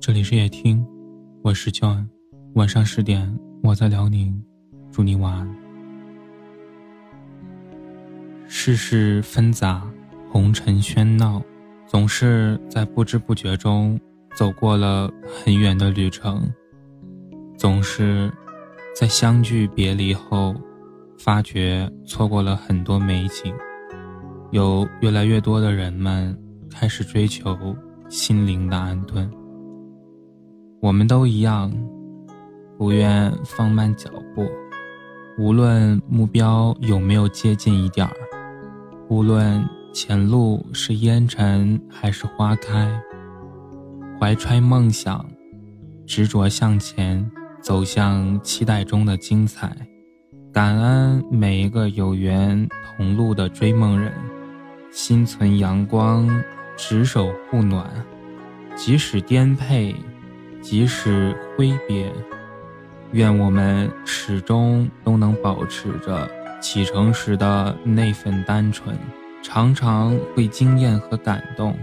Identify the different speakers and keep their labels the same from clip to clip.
Speaker 1: 这里是夜听，我是 John。晚上十点，我在辽宁，祝你晚安。世事纷杂，红尘喧闹，总是在不知不觉中走过了很远的旅程，总是在相聚别离后，发觉错过了很多美景。有越来越多的人们开始追求心灵的安顿。我们都一样，不愿放慢脚步，无论目标有没有接近一点儿，无论前路是烟尘还是花开，怀揣梦想，执着向前，走向期待中的精彩。感恩每一个有缘同路的追梦人，心存阳光，执手护暖，即使颠沛。即使挥别，愿我们始终都能保持着启程时的那份单纯，常常会惊艳和感动，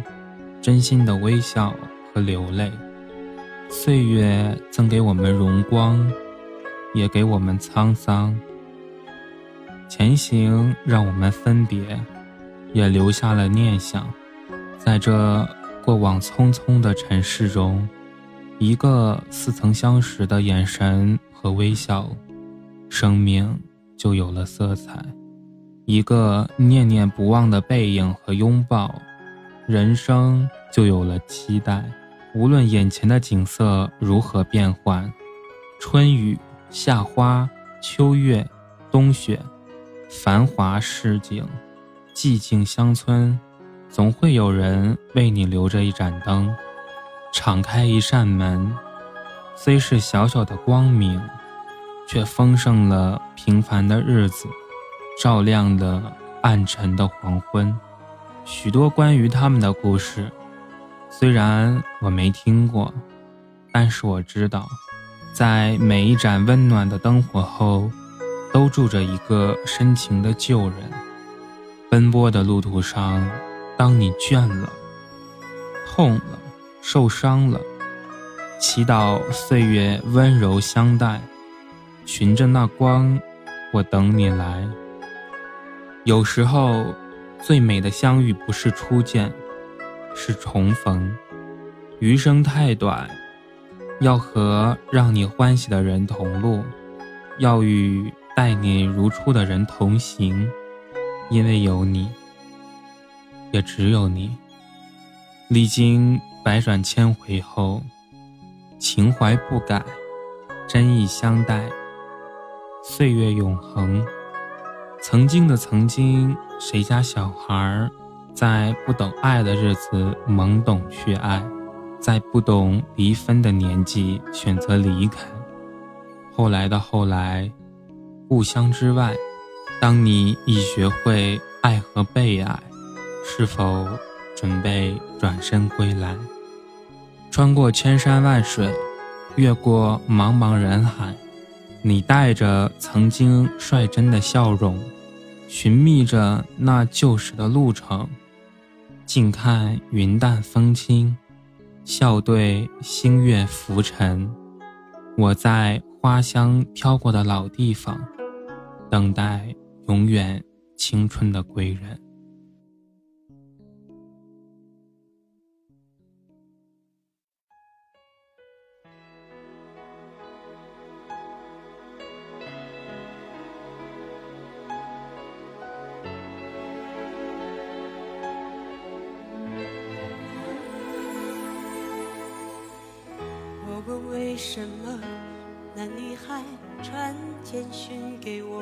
Speaker 1: 真心的微笑和流泪。岁月赠给我们荣光，也给我们沧桑。前行让我们分别，也留下了念想。在这过往匆匆的尘世中。一个似曾相识的眼神和微笑，生命就有了色彩；一个念念不忘的背影和拥抱，人生就有了期待。无论眼前的景色如何变幻，春雨、夏花、秋月、冬雪，繁华市井，寂静乡村，总会有人为你留着一盏灯。敞开一扇门，虽是小小的光明，却丰盛了平凡的日子，照亮了暗沉的黄昏。许多关于他们的故事，虽然我没听过，但是我知道，在每一盏温暖的灯火后，都住着一个深情的旧人。奔波的路途上，当你倦了，痛了。受伤了，祈祷岁月温柔相待，循着那光，我等你来。有时候，最美的相遇不是初见，是重逢。余生太短，要和让你欢喜的人同路，要与待你如初的人同行，因为有你，也只有你。历经。百转千回后，情怀不改，真意相待，岁月永恒。曾经的曾经，谁家小孩在不懂爱的日子懵懂去爱，在不懂离分的年纪选择离开。后来的后来，故乡之外，当你已学会爱和被爱，是否准备转身归来？穿过千山万水，越过茫茫人海，你带着曾经率真的笑容，寻觅着那旧时的路程。静看云淡风轻，笑对星月浮沉。我在花香飘过的老地方，等待永远青春的归人。
Speaker 2: 我问为什么那女孩传简讯给我，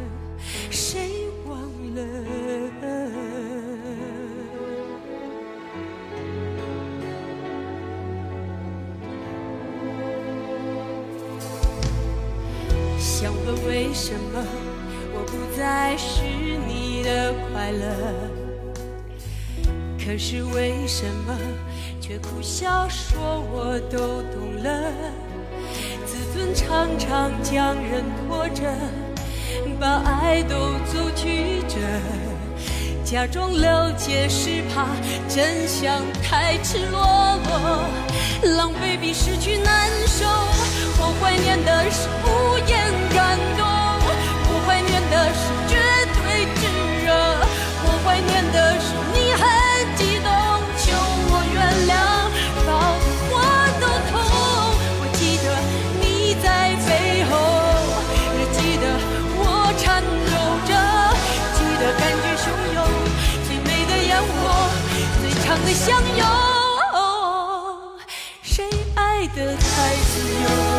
Speaker 2: 想问为什么我不再是你的快乐？可是为什么却苦笑说我都懂了？自尊常常将人拖着。把爱都走曲折，假装了解是怕真相太赤裸裸，狼狈比失去难受。我怀念的是无言感动，相拥。谁爱得太自由，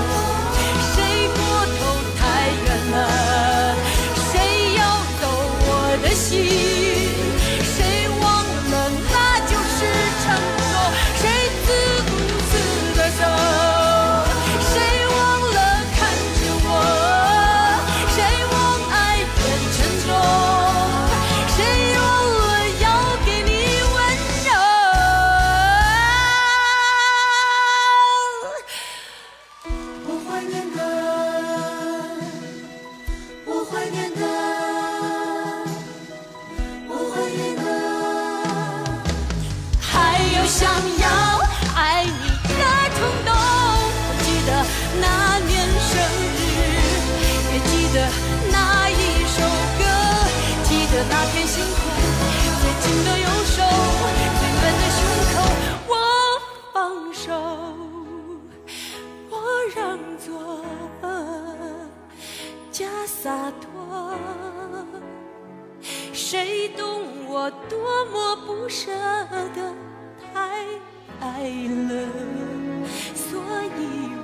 Speaker 2: 的那一首歌，记得那片星空，最紧的右手，最暖的胸口，我放手，我让座。假洒脱，谁懂我多么不舍得太爱了，所以我。